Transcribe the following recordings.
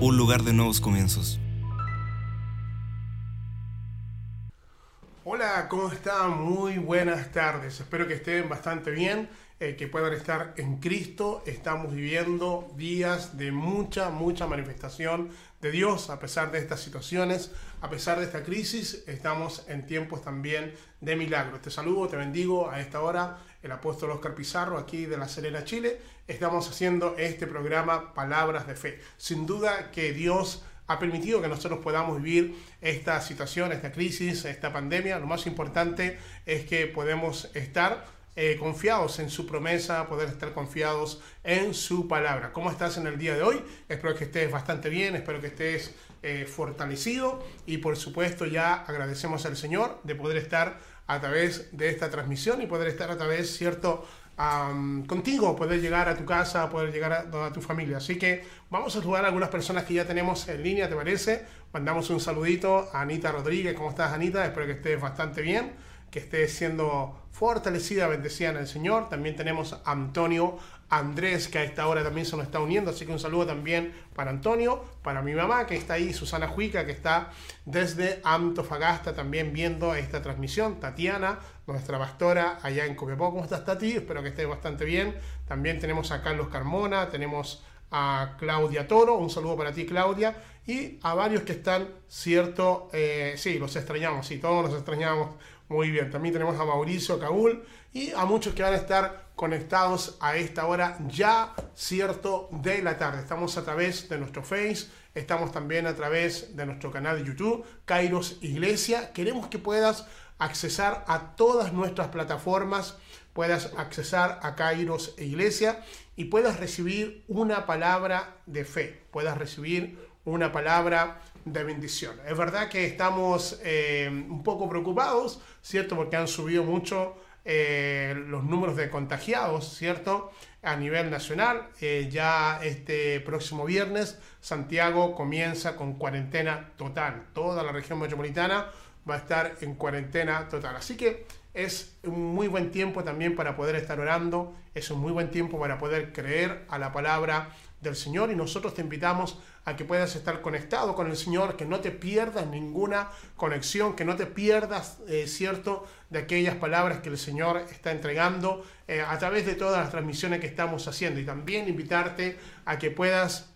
un lugar de nuevos comienzos. ¿Cómo están? Muy buenas tardes. Espero que estén bastante bien, eh, que puedan estar en Cristo. Estamos viviendo días de mucha, mucha manifestación de Dios a pesar de estas situaciones, a pesar de esta crisis. Estamos en tiempos también de milagros. Te saludo, te bendigo a esta hora, el apóstol Oscar Pizarro, aquí de La Serena, Chile. Estamos haciendo este programa Palabras de Fe. Sin duda que Dios ha permitido que nosotros podamos vivir esta situación, esta crisis, esta pandemia. Lo más importante es que podemos estar eh, confiados en su promesa, poder estar confiados en su palabra. ¿Cómo estás en el día de hoy? Espero que estés bastante bien, espero que estés eh, fortalecido y por supuesto ya agradecemos al Señor de poder estar a través de esta transmisión y poder estar a través, ¿cierto? Am, contigo, poder llegar a tu casa, poder llegar a, a tu familia. Así que vamos a saludar a algunas personas que ya tenemos en línea, ¿te parece? Mandamos un saludito a Anita Rodríguez. ¿Cómo estás, Anita? Espero que estés bastante bien, que estés siendo fortalecida, bendecida en el Señor. También tenemos a Antonio Andrés, que a esta hora también se nos está uniendo. Así que un saludo también para Antonio, para mi mamá, que está ahí, Susana Juica, que está desde Antofagasta también viendo esta transmisión. Tatiana, nuestra pastora allá en Copiapó. ¿Cómo estás, Tati? Espero que estés bastante bien. También tenemos a Carlos Carmona, tenemos a Claudia Toro, un saludo para ti Claudia, y a varios que están, cierto, eh, sí, los extrañamos, sí, todos los extrañamos muy bien. También tenemos a Mauricio Caúl y a muchos que van a estar conectados a esta hora ya, cierto, de la tarde. Estamos a través de nuestro Face, estamos también a través de nuestro canal de YouTube, Kairos Iglesia. Queremos que puedas accesar a todas nuestras plataformas, puedas accesar a Kairos Iglesia y puedas recibir una palabra de fe, puedas recibir una palabra de bendición. Es verdad que estamos eh, un poco preocupados, ¿cierto? Porque han subido mucho eh, los números de contagiados, ¿cierto? A nivel nacional. Eh, ya este próximo viernes Santiago comienza con cuarentena total. Toda la región metropolitana va a estar en cuarentena total. Así que es un muy buen tiempo también para poder estar orando, es un muy buen tiempo para poder creer a la palabra del Señor y nosotros te invitamos a que puedas estar conectado con el Señor, que no te pierdas ninguna conexión, que no te pierdas, eh, cierto, de aquellas palabras que el Señor está entregando eh, a través de todas las transmisiones que estamos haciendo y también invitarte a que puedas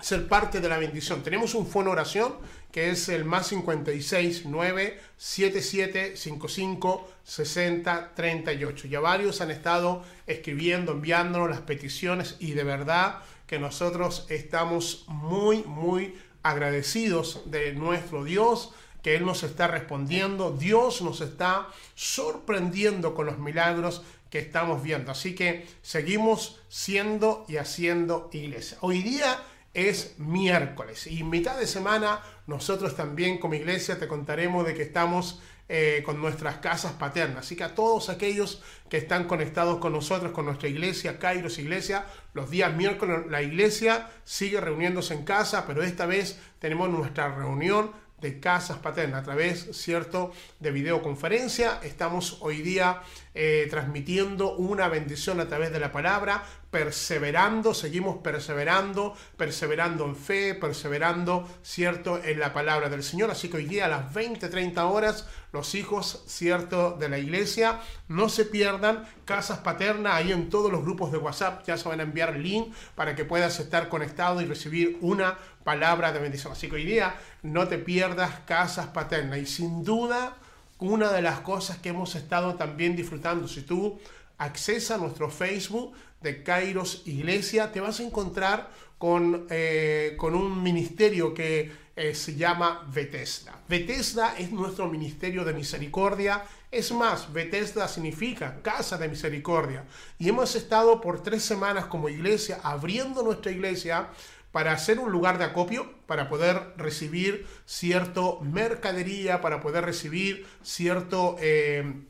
ser parte de la bendición. Tenemos un fono oración que es el más 56 9 77 55 60 38. Ya varios han estado escribiendo, enviándonos las peticiones y de verdad que nosotros estamos muy, muy agradecidos de nuestro Dios que Él nos está respondiendo, Dios nos está sorprendiendo con los milagros que estamos viendo. Así que seguimos siendo y haciendo iglesia. Hoy día es miércoles y mitad de semana nosotros también como iglesia te contaremos de que estamos eh, con nuestras casas paternas. Así que a todos aquellos que están conectados con nosotros, con nuestra iglesia, Kairos Iglesia, los días miércoles la iglesia sigue reuniéndose en casa, pero esta vez tenemos nuestra reunión de casas paternas a través, cierto, de videoconferencia. Estamos hoy día eh, transmitiendo una bendición a través de la palabra, perseverando, seguimos perseverando, perseverando en fe, perseverando, cierto, en la palabra del Señor. Así que hoy día a las 20, 30 horas, los hijos, cierto, de la iglesia, no se pierdan casas paternas ahí en todos los grupos de WhatsApp. Ya se van a enviar link para que puedas estar conectado y recibir una palabra de bendición. Así que hoy día no te pierdas casas paternas y sin duda una de las cosas que hemos estado también disfrutando, si tú accesas a nuestro Facebook de Kairos Iglesia, te vas a encontrar con, eh, con un ministerio que eh, se llama Bethesda. Bethesda es nuestro ministerio de misericordia. Es más, Bethesda significa casa de misericordia. Y hemos estado por tres semanas como iglesia abriendo nuestra iglesia para hacer un lugar de acopio, para poder recibir cierto mercadería, para poder recibir cierto... Eh,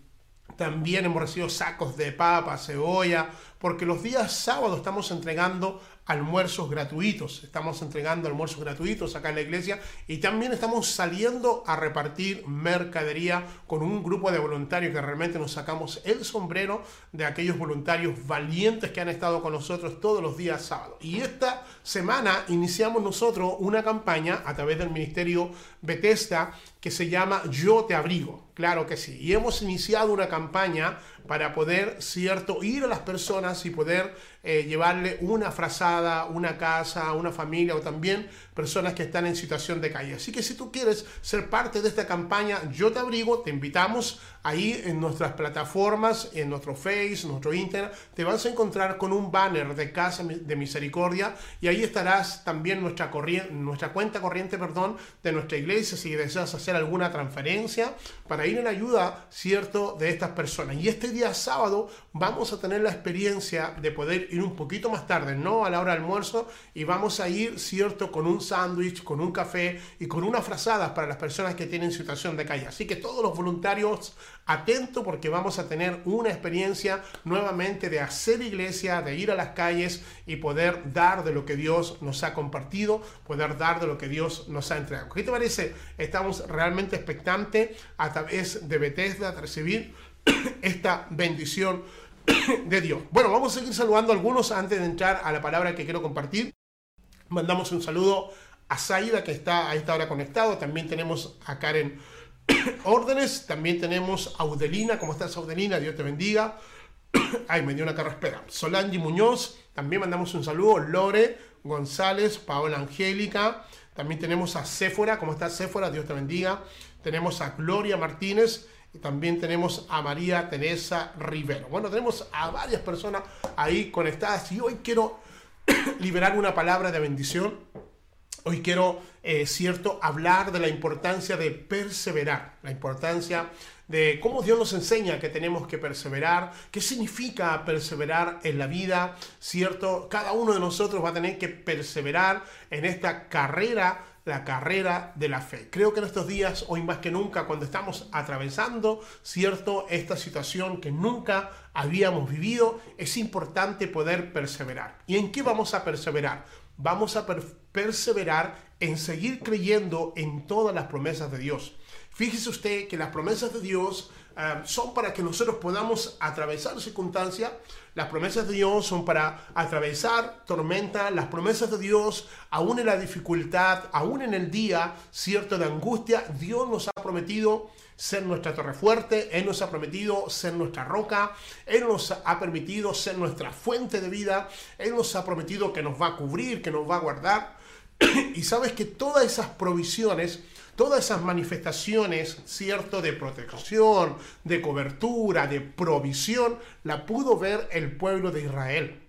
también hemos recibido sacos de papa, cebolla, porque los días sábados estamos entregando almuerzos gratuitos. Estamos entregando almuerzos gratuitos acá en la iglesia y también estamos saliendo a repartir mercadería con un grupo de voluntarios que realmente nos sacamos el sombrero de aquellos voluntarios valientes que han estado con nosotros todos los días sábados. Y esta semana iniciamos nosotros una campaña a través del Ministerio Bethesda que se llama Yo te abrigo. Claro que sí. Y hemos iniciado una campaña para poder, cierto, ir a las personas y poder eh, llevarle una frazada, una casa, una familia o también personas que están en situación de calle. Así que si tú quieres ser parte de esta campaña, yo te abrigo, te invitamos ahí en nuestras plataformas, en nuestro Face, nuestro Internet, te vas a encontrar con un banner de Casa de Misericordia y ahí estarás también nuestra, nuestra cuenta corriente perdón, de nuestra iglesia si deseas hacer alguna transferencia para ir en ayuda, cierto, de estas personas. Y este día sábado vamos a tener la experiencia de poder ir un poquito más tarde, no a la hora de almuerzo, y vamos a ir, cierto, con un sándwich, con un café y con unas frazadas para las personas que tienen situación de calle. Así que todos los voluntarios atentos porque vamos a tener una experiencia nuevamente de hacer iglesia, de ir a las calles y poder dar de lo que Dios nos ha compartido, poder dar de lo que Dios nos ha entregado. ¿Qué te parece? Estamos realmente expectantes a través de Bethesda de recibir esta bendición de Dios. Bueno, vamos a seguir saludando a algunos antes de entrar a la palabra que quiero compartir. Mandamos un saludo a Saida que está a esta hora conectado. También tenemos a Karen Órdenes. También tenemos a Audelina. ¿Cómo estás, Audelina? Dios te bendiga. Ay, me dio una carraspera. Solange Muñoz. También mandamos un saludo. Lore González, Paola Angélica. También tenemos a Céfora. ¿Cómo estás, Céfora? Dios te bendiga. Tenemos a Gloria Martínez. También tenemos a María Teresa Rivero. Bueno, tenemos a varias personas ahí conectadas y hoy quiero liberar una palabra de bendición. Hoy quiero, eh, cierto, hablar de la importancia de perseverar, la importancia de cómo Dios nos enseña que tenemos que perseverar, qué significa perseverar en la vida, cierto, cada uno de nosotros va a tener que perseverar en esta carrera la carrera de la fe. Creo que en estos días, hoy más que nunca, cuando estamos atravesando, cierto, esta situación que nunca habíamos vivido, es importante poder perseverar. ¿Y en qué vamos a perseverar? Vamos a perseverar en seguir creyendo en todas las promesas de Dios. Fíjese usted que las promesas de Dios son para que nosotros podamos atravesar circunstancias. Las promesas de Dios son para atravesar tormenta. Las promesas de Dios, aún en la dificultad, aún en el día cierto de angustia, Dios nos ha prometido ser nuestra torre fuerte, Él nos ha prometido ser nuestra roca, Él nos ha permitido ser nuestra fuente de vida, Él nos ha prometido que nos va a cubrir, que nos va a guardar. y sabes que todas esas provisiones todas esas manifestaciones, cierto, de protección, de cobertura, de provisión, la pudo ver el pueblo de Israel.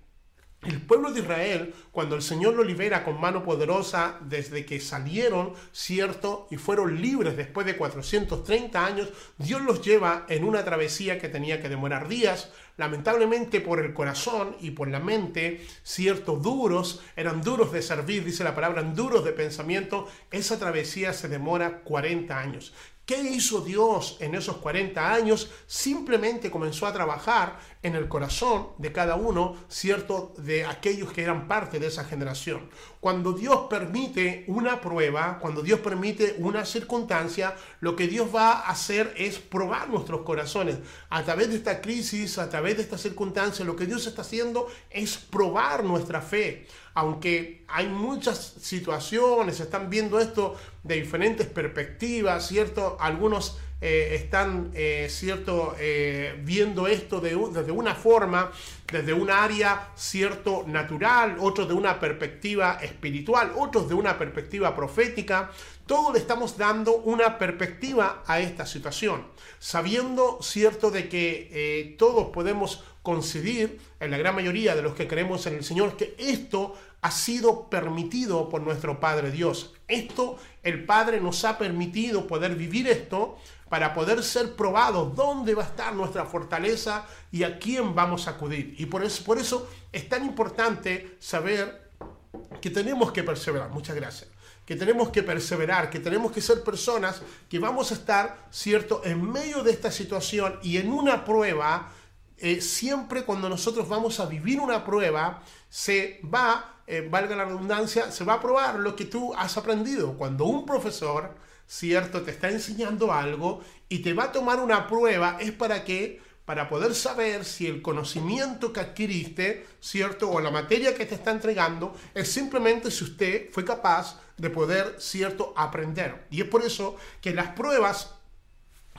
El pueblo de Israel, cuando el Señor lo libera con mano poderosa desde que salieron, cierto, y fueron libres después de 430 años, Dios los lleva en una travesía que tenía que demorar días, lamentablemente por el corazón y por la mente, cierto, duros, eran duros de servir, dice la palabra, duros de pensamiento, esa travesía se demora 40 años. ¿Qué hizo Dios en esos 40 años? Simplemente comenzó a trabajar en el corazón de cada uno, cierto, de aquellos que eran parte de esa generación. Cuando Dios permite una prueba, cuando Dios permite una circunstancia, lo que Dios va a hacer es probar nuestros corazones. A través de esta crisis, a través de esta circunstancia, lo que Dios está haciendo es probar nuestra fe aunque hay muchas situaciones, están viendo esto de diferentes perspectivas, ¿cierto? Algunos eh, están, eh, ¿cierto?, eh, viendo esto de, desde una forma, desde un área, ¿cierto?, natural, otros de una perspectiva espiritual, otros de una perspectiva profética. Todos le estamos dando una perspectiva a esta situación, sabiendo, ¿cierto?, de que todos podemos coincidir, en la gran mayoría de los que creemos en el Señor, que esto ha sido permitido por nuestro Padre Dios. Esto el Padre nos ha permitido poder vivir esto para poder ser probados dónde va a estar nuestra fortaleza y a quién vamos a acudir. Y por eso, por eso es tan importante saber que tenemos que perseverar. Muchas gracias. Que tenemos que perseverar, que tenemos que ser personas que vamos a estar, ¿cierto?, en medio de esta situación y en una prueba eh, siempre cuando nosotros vamos a vivir una prueba, se va, eh, valga la redundancia, se va a probar lo que tú has aprendido. Cuando un profesor, cierto, te está enseñando algo y te va a tomar una prueba, es para que para poder saber si el conocimiento que adquiriste, ¿cierto? O la materia que te está entregando, es simplemente si usted fue capaz de poder, ¿cierto?, aprender. Y es por eso que las pruebas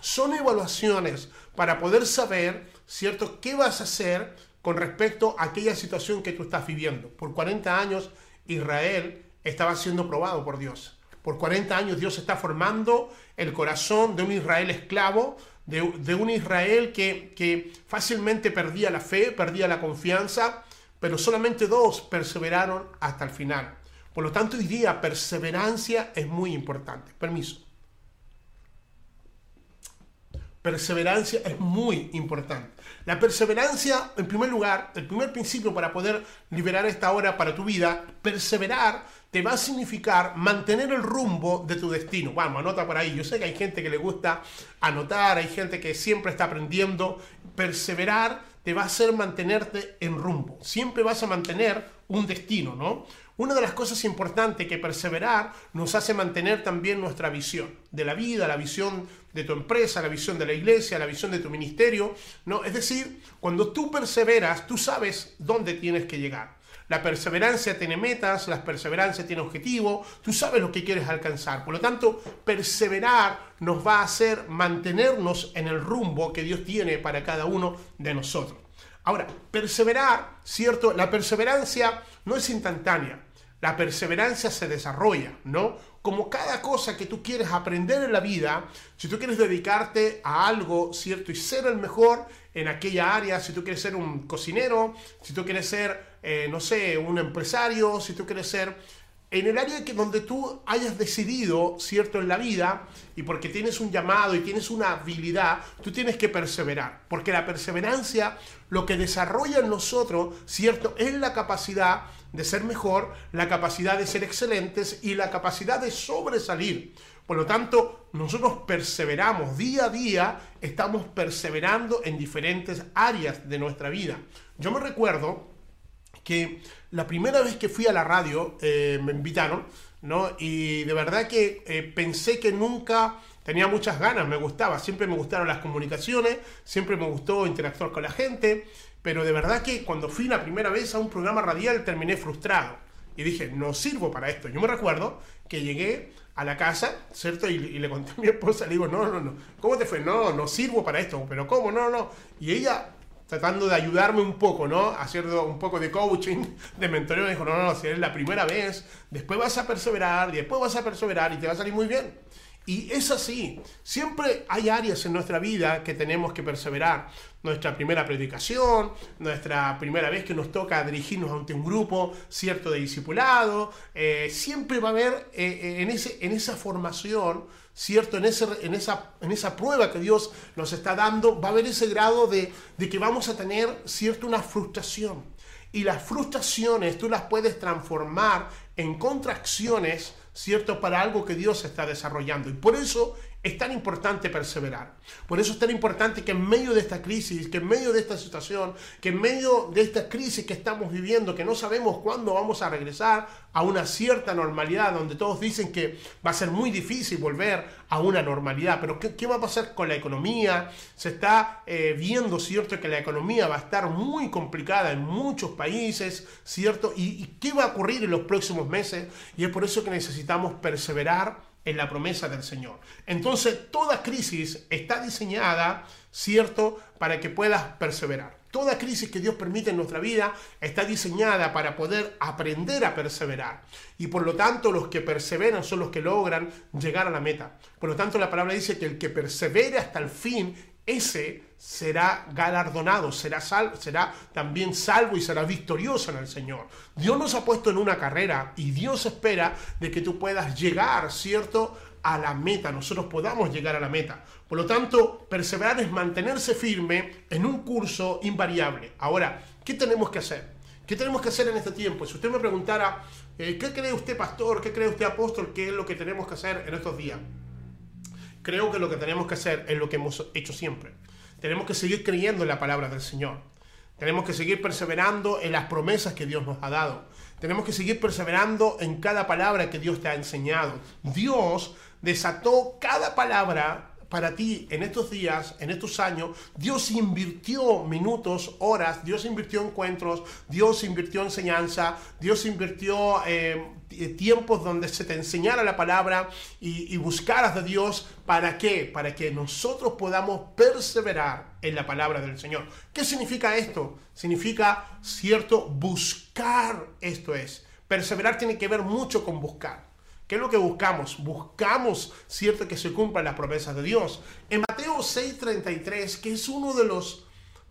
son evaluaciones para poder saber, ¿cierto?, qué vas a hacer con respecto a aquella situación que tú estás viviendo. Por 40 años Israel estaba siendo probado por Dios. Por 40 años Dios está formando el corazón de un Israel esclavo, de, un Israel que, que fácilmente perdía la fe, perdía la confianza, pero solamente dos perseveraron hasta el final. Por lo tanto, hoy día perseverancia es muy importante. Permiso. Perseverancia es muy importante. La perseverancia, en primer lugar, el primer principio para poder liberar esta hora para tu vida, perseverar te va a significar mantener el rumbo de tu destino. Vamos, anota por ahí. Yo sé que hay gente que le gusta anotar, hay gente que siempre está aprendiendo. Perseverar te va a hacer mantenerte en rumbo. Siempre vas a mantener un destino, ¿no? Una de las cosas importantes que perseverar nos hace mantener también nuestra visión de la vida, la visión de tu empresa, la visión de la iglesia, la visión de tu ministerio, ¿no? Es decir, cuando tú perseveras, tú sabes dónde tienes que llegar. La perseverancia tiene metas, la perseverancia tiene objetivo, tú sabes lo que quieres alcanzar. Por lo tanto, perseverar nos va a hacer mantenernos en el rumbo que Dios tiene para cada uno de nosotros. Ahora, perseverar, ¿cierto? La perseverancia no es instantánea. La perseverancia se desarrolla, ¿no? Como cada cosa que tú quieres aprender en la vida, si tú quieres dedicarte a algo, ¿cierto? Y ser el mejor en aquella área, si tú quieres ser un cocinero, si tú quieres ser, eh, no sé, un empresario, si tú quieres ser en el área que donde tú hayas decidido, cierto, en la vida, y porque tienes un llamado y tienes una habilidad, tú tienes que perseverar. Porque la perseverancia lo que desarrolla en nosotros, cierto, es la capacidad de ser mejor, la capacidad de ser excelentes y la capacidad de sobresalir. Por lo tanto, nosotros perseveramos día a día, estamos perseverando en diferentes áreas de nuestra vida. Yo me recuerdo que la primera vez que fui a la radio eh, me invitaron, ¿no? Y de verdad que eh, pensé que nunca tenía muchas ganas, me gustaba, siempre me gustaron las comunicaciones, siempre me gustó interactuar con la gente, pero de verdad que cuando fui la primera vez a un programa radial terminé frustrado y dije, no sirvo para esto. Yo me recuerdo que llegué a la casa, ¿cierto? Y, le conté a mi esposa, le digo, no, no, no, ¿cómo te fue? No, no sirvo para esto, pero ¿cómo? No, no. Y ella tratando de ayudarme un poco, ¿no? Haciendo un poco de coaching, de mentoreo, me dijo, no, no, no, si es la primera vez, después vas a perseverar, y después vas a perseverar y te va a salir muy bien. Y es así, siempre hay áreas en nuestra vida que tenemos que perseverar. Nuestra primera predicación, nuestra primera vez que nos toca dirigirnos ante un grupo cierto de discipulado, eh, siempre va a haber eh, eh, en, ese, en esa formación, ¿cierto? En, ese, en, esa, en esa prueba que Dios nos está dando, va a haber ese grado de, de que vamos a tener, ¿cierto? Una frustración. Y las frustraciones tú las puedes transformar en contracciones ¿cierto? Para algo que Dios está desarrollando. Y por eso es tan importante perseverar. Por eso es tan importante que en medio de esta crisis, que en medio de esta situación, que en medio de esta crisis que estamos viviendo, que no sabemos cuándo vamos a regresar a una cierta normalidad, donde todos dicen que va a ser muy difícil volver a una normalidad, pero ¿qué, va a pasar con la economía? Se está eh, viendo, ¿cierto?, que la economía va a estar muy complicada en muchos países, ¿cierto? ¿Y, ¿Y qué va a ocurrir en los próximos meses? Y es por eso que necesitamos perseverar en la promesa del Señor. Entonces, toda crisis está diseñada, ¿cierto?, para que puedas perseverar. Toda crisis que Dios permite en nuestra vida está diseñada para poder aprender a perseverar. Y por lo tanto, los que perseveran son los que logran llegar a la meta. Por lo tanto, la palabra dice que el que persevere hasta el fin, ese será galardonado, será, será también salvo y será victorioso en el Señor. Dios nos ha puesto en una carrera y Dios espera de que tú puedas llegar, ¿cierto?, a la meta, nosotros podamos llegar a la meta. Por lo tanto, perseverar es mantenerse firme en un curso invariable. Ahora, ¿qué tenemos que hacer? ¿Qué tenemos que hacer en este tiempo? Si usted me preguntara, eh, ¿qué cree usted pastor? ¿Qué cree usted apóstol? ¿Qué es lo que tenemos que hacer en estos días? Creo que lo que tenemos que hacer es lo que hemos hecho siempre. tenemos que seguir creyendo en la palabra del Señor. Tenemos que seguir perseverando en las promesas que Dios nos ha dado. Tenemos que seguir perseverando en cada palabra que Dios te ha enseñado. Dios desató cada palabra para ti en estos días, en estos años, Dios invirtió minutos, horas, Dios invirtió encuentros, Dios invirtió enseñanza, Dios invirtió eh, tiempos donde se te enseñara la palabra y, y buscaras de Dios. ¿Para qué? Para que nosotros podamos perseverar en la palabra del Señor. ¿Qué significa esto? Significa, cierto, buscar esto es. Perseverar tiene que ver mucho con buscar. ¿Qué es lo que buscamos? Buscamos, cierto, que se cumplan las promesas de Dios. En Mateo 6:33, que es uno de los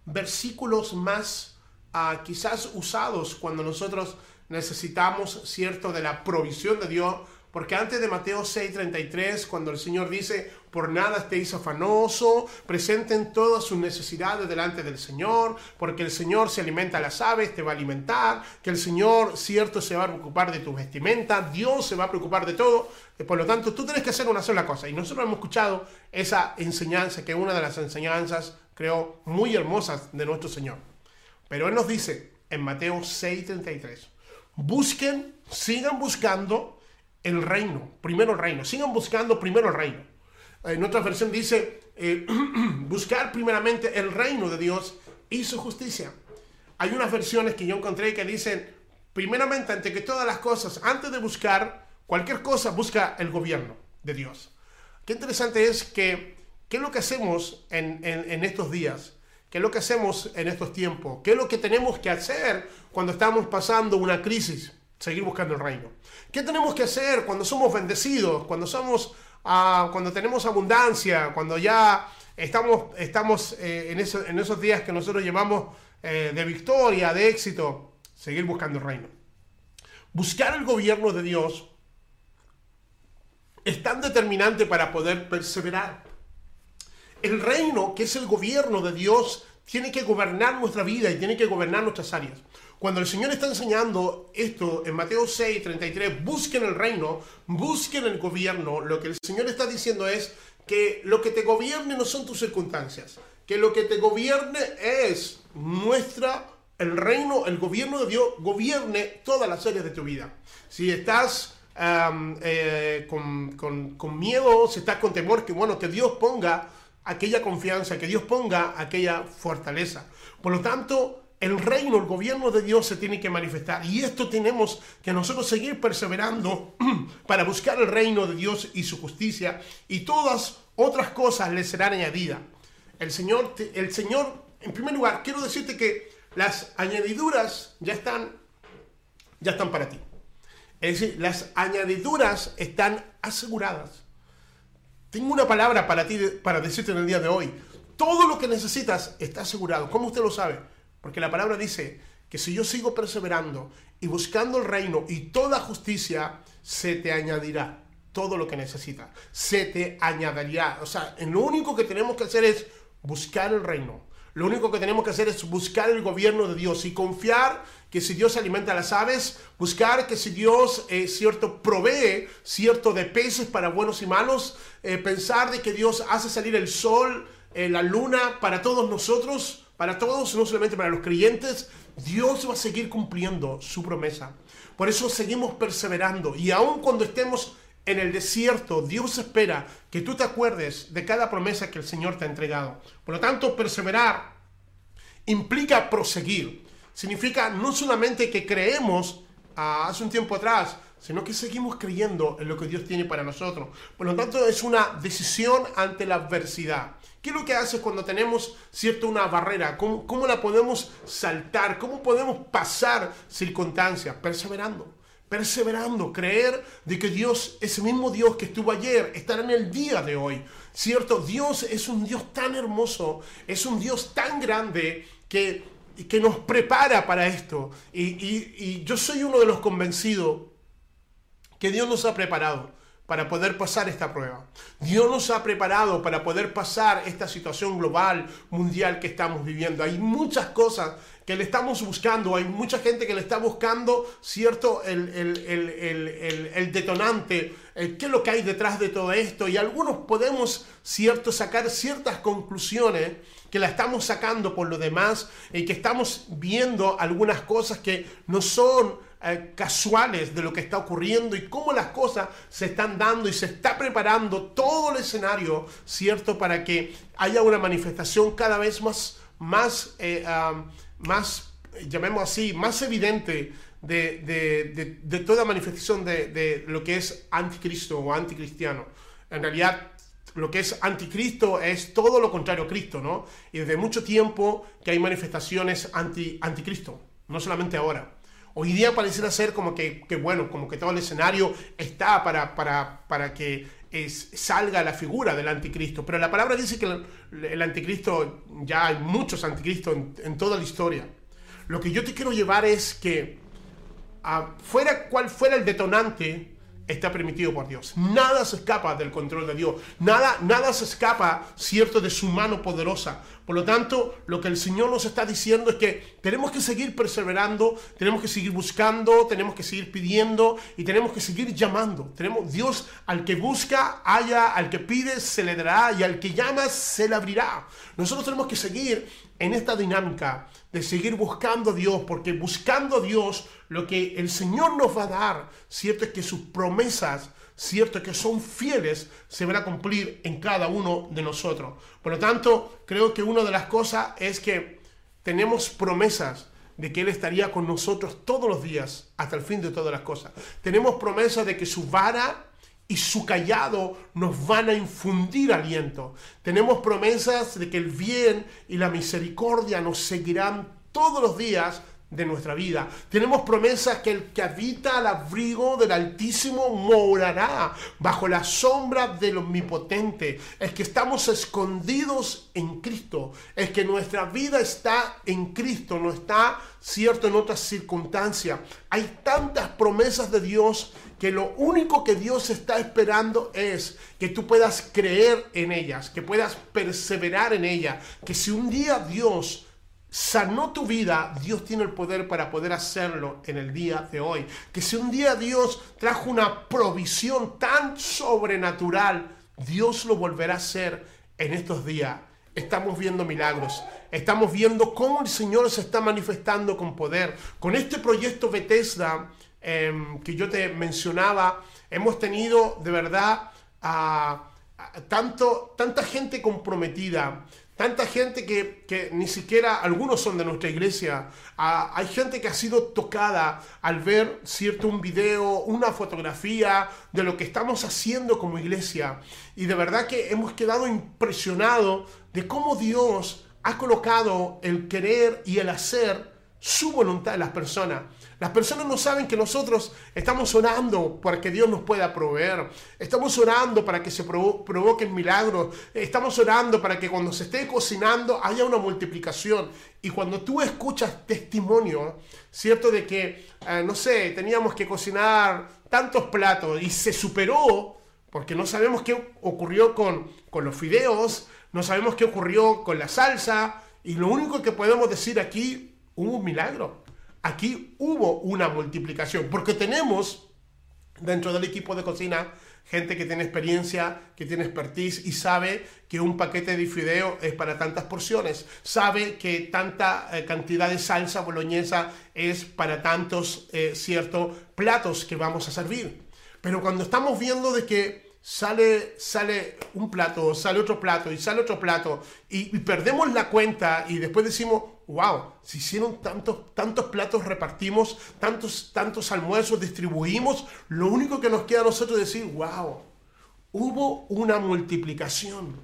versículos más ah, quizás usados cuando nosotros necesitamos, cierto, de la provisión de Dios, porque antes de Mateo 6:33, cuando el Señor dice, por nada estéis afanoso, presenten todas sus necesidades delante del Señor, porque el Señor se alimenta a las aves, te va a alimentar, que el Señor, cierto, se va a preocupar de tu vestimenta, Dios se va a preocupar de todo. Eh, por lo tanto, tú tienes que hacer una sola cosa. Y nosotros hemos escuchado esa enseñanza, que es una de las enseñanzas, creo, muy hermosas de nuestro Señor. Pero Él nos dice en Mateo 6:33, busquen, sigan buscando el reino, primero el reino. Sigan buscando primero el reino. En otra versión dice, eh, buscar primeramente el reino de Dios y su justicia. Hay unas versiones que yo encontré que dicen, primeramente, ante que todas las cosas, antes de buscar cualquier cosa, busca el gobierno de Dios. Qué interesante es que, ¿qué es lo que hacemos en, en estos días? ¿Qué es lo que hacemos en estos tiempos? ¿Qué es lo que tenemos que hacer cuando estamos pasando una crisis? Seguir buscando el reino. ¿Qué tenemos que hacer cuando somos bendecidos, cuando somos, uh, cuando tenemos abundancia, cuando ya estamos, estamos eh, en, esos días que nosotros llevamos eh, de victoria, de éxito? Seguir buscando el reino. Buscar el gobierno de Dios es tan determinante para poder perseverar. El reino, que es el gobierno de Dios, tiene que gobernar nuestra vida y tiene que gobernar nuestras áreas. Cuando el Señor está enseñando esto en Mateo 6, 33, busquen el reino, busquen el gobierno, lo que el Señor está diciendo es que lo que te gobierne no son tus circunstancias, que lo que te gobierne es nuestra, el reino, el gobierno de Dios, gobierne todas las áreas de tu vida. Si estás um, eh, con, con, con miedo, si estás con temor, que bueno, que Dios ponga aquella confianza, que Dios ponga aquella fortaleza. Por lo tanto, el reino, el gobierno de Dios se tiene que manifestar. Y esto tenemos que nosotros seguir perseverando para buscar el reino de Dios y su justicia. Y todas otras cosas le serán añadidas. El Señor, el Señor, en primer lugar, quiero decirte que las añadiduras ya están, ya están para ti. Es decir, las añadiduras están aseguradas. Tengo una palabra para ti, para decirte en el día de hoy. Todo lo que necesitas está asegurado. ¿Cómo usted lo sabe? Porque la palabra dice que si yo sigo perseverando y buscando el reino y toda justicia, se te añadirá todo lo que necesitas. Se te añadirá. O sea, lo único que tenemos que hacer es buscar el reino. Lo único que tenemos que hacer es buscar el gobierno de Dios y confiar que si Dios alimenta a las aves, buscar que si Dios, eh, cierto, provee, cierto, de peces para buenos y malos, eh, pensar de que Dios hace salir el sol, eh, la luna para todos nosotros, para todos, no solamente para los creyentes, Dios va a seguir cumpliendo su promesa. Por eso seguimos perseverando y aun cuando estemos en el desierto, Dios espera que tú te acuerdes de cada promesa que el Señor te ha entregado. Por lo tanto, perseverar implica proseguir. Significa no solamente que creemos ah, hace un tiempo atrás, sino que seguimos creyendo en lo que Dios tiene para nosotros. Por lo tanto, es una decisión ante la adversidad. ¿Qué es lo que hace cuando tenemos cierta una barrera? ¿Cómo, ¿Cómo, la podemos saltar? ¿Cómo podemos pasar circunstancias? Perseverando. Perseverando, creer de que Dios, ese mismo Dios que estuvo ayer, estará en el día de hoy. ¿Cierto? Dios es un Dios tan hermoso, es un Dios tan grande que, que nos prepara para esto. Y, y, y yo soy uno de los convencidos que Dios nos ha preparado para poder pasar esta prueba. Dios nos ha preparado para poder pasar esta situación global, mundial que estamos viviendo. Hay muchas cosas que le estamos buscando, hay mucha gente que le está buscando, ¿cierto? El, el, el, el detonante, qué es lo que hay detrás de todo esto. Y algunos podemos, ¿cierto?, sacar ciertas conclusiones que la estamos sacando por lo demás y que estamos viendo algunas cosas que no son eh, casuales de lo que está ocurriendo y cómo las cosas se están dando y se está preparando todo el escenario, ¿cierto? Para que haya una manifestación cada vez más, más, eh, más llamemos así, más evidente de, de, de, toda manifestación de, lo que es anticristo o anticristiano. En realidad, lo que es anticristo es todo lo contrario a Cristo, ¿no? Y desde mucho tiempo que hay manifestaciones anti, anticristo, no solamente ahora. Hoy día pareciera ser como que, bueno, como que todo el escenario está para, para, para que es, salga la figura del anticristo. Pero la palabra dice que el, anticristo, ya hay muchos anticristos en, toda la historia. Lo que yo te quiero llevar es que, fuera cual fuera el detonante está permitido por Dios. Nada se escapa del control de Dios. Nada, nada se escapa, cierto, de su mano poderosa. Por lo tanto, lo que el Señor nos está diciendo es que tenemos que seguir perseverando, tenemos que seguir buscando, tenemos que seguir pidiendo y tenemos que seguir llamando. Tenemos Dios al que busca, haya, al que pide, se le dará y al que llama, se le abrirá. Nosotros tenemos que seguir en esta dinámica de seguir buscando a Dios, porque buscando a Dios, lo que el Señor nos va a dar, cierto es que sus promesas, cierto es que son fieles, se van a cumplir en cada uno de nosotros. Por lo tanto, creo que una de las cosas es que tenemos promesas de que Él estaría con nosotros todos los días hasta el fin de todas las cosas. Tenemos promesas de que su vara y su callado nos van a infundir aliento. Tenemos promesas de que el bien y la misericordia nos seguirán todos los días de nuestra vida. Tenemos promesas que el que habita al abrigo del Altísimo morará bajo la sombra del Omnipotente. Es que estamos escondidos en Cristo. Es que nuestra vida está en Cristo, no está cierto en otras circunstancias. Hay tantas promesas de Dios que lo único que Dios está esperando es que tú puedas creer en ellas, que puedas perseverar en ellas, que si un día Dios sanó tu vida, Dios tiene el poder para poder hacerlo en el día de hoy. Que si un día Dios trajo una provisión tan sobrenatural, Dios lo volverá a hacer en estos días. Estamos viendo milagros, estamos viendo cómo el Señor se está manifestando con poder. Con este proyecto Bethesda em, que yo te mencionaba, hemos tenido de verdad a, tanto, tanta gente comprometida, Tanta gente que, ni siquiera algunos son de nuestra iglesia. Ah, hay gente que ha sido tocada al ver cierto un video, una fotografía de lo que estamos haciendo como iglesia. Y de verdad que hemos quedado impresionados de cómo Dios ha colocado el querer y el hacer su voluntad en las personas. Las personas no saben que nosotros estamos orando para que Dios nos pueda proveer. Estamos orando para que se provoquen milagros. Estamos orando para que cuando se esté cocinando haya una multiplicación. Y cuando tú escuchas testimonio, ¿cierto? De que, eh, no sé, teníamos que cocinar tantos platos y se superó, porque no sabemos qué ocurrió con, con los fideos, no sabemos qué ocurrió con la salsa. Y lo único que podemos decir aquí, hubo un milagro aquí hubo una multiplicación, porque tenemos dentro del equipo de cocina gente que tiene experiencia, que tiene expertise y sabe que un paquete de fideo es para tantas porciones, sabe que tanta eh, cantidad de salsa boloñesa es para tantos eh, ciertos platos que vamos a servir. Pero cuando estamos viendo de que sale, sale un plato, sale otro plato y sale otro plato y perdemos la cuenta y después decimos, wow, se hicieron tantos, tantos platos, repartimos, tantos, tantos almuerzos, distribuimos, lo único que nos queda a nosotros es decir, wow, hubo una multiplicación.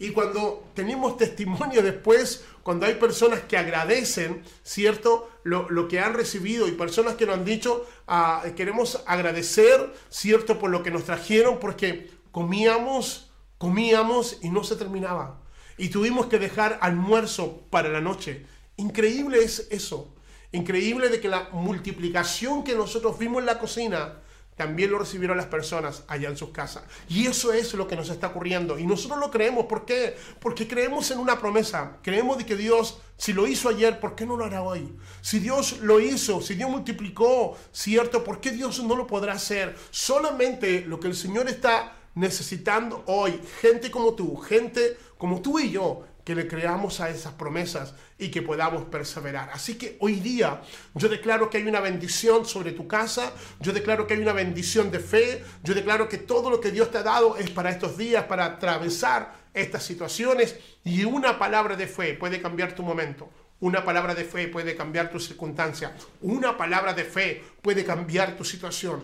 Y cuando tenemos testimonio después, cuando hay personas que agradecen, ¿cierto? Lo, que han recibido y personas que nos han dicho, ah, queremos agradecer, ¿cierto? Por lo que nos trajeron, porque comíamos, comíamos y no se terminaba. Y tuvimos que dejar almuerzo para la noche. Increíble es eso. Increíble de que la multiplicación que nosotros vimos en la cocina también lo recibieron las personas allá en sus casas. Y eso es lo que nos está ocurriendo. Y nosotros lo creemos. ¿Por qué? Porque creemos en una promesa. Creemos de que Dios, si lo hizo ayer, ¿por qué no lo hará hoy? Si Dios lo hizo, si Dios multiplicó, ¿cierto? ¿Por qué Dios no lo podrá hacer? Solamente lo que el Señor está necesitando hoy, gente como tú, gente como tú y yo, que le creamos a esas promesas y que podamos perseverar. Así que hoy día yo declaro que hay una bendición sobre tu casa, yo declaro que hay una bendición de fe, yo declaro que todo lo que Dios te ha dado es para estos días, para atravesar estas situaciones y una palabra de fe puede cambiar tu momento. Una palabra de fe puede cambiar tu circunstancia. Una palabra de fe puede cambiar tu situación.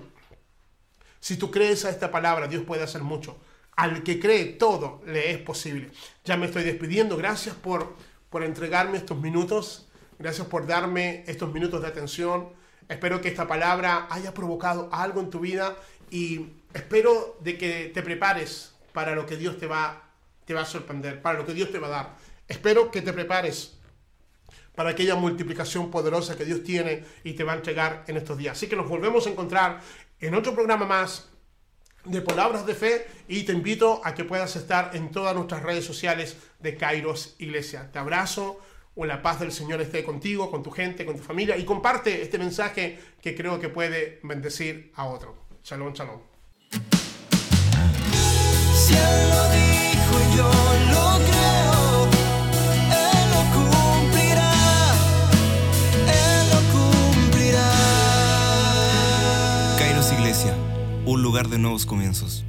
Si tú crees a esta palabra, Dios puede hacer mucho. Al que cree todo le es posible. Ya me estoy despidiendo. Gracias por, por entregarme estos minutos. Gracias por darme estos minutos de atención. Espero que esta palabra haya provocado algo en tu vida y espero de que te prepares para lo que Dios te va, te va a sorprender, para lo que Dios te va a dar. Espero que te prepares para aquella multiplicación poderosa que Dios tiene y te va a entregar en estos días. Así que nos volvemos a encontrar en otro programa más de palabras de fe y te invito a que puedas estar en todas nuestras redes sociales de Kairos Iglesia. Te abrazo, o la paz del Señor esté contigo, con tu gente, con tu familia y comparte este mensaje que creo que puede bendecir a otro. Shalom, shalom. Un lugar de nuevos comienzos.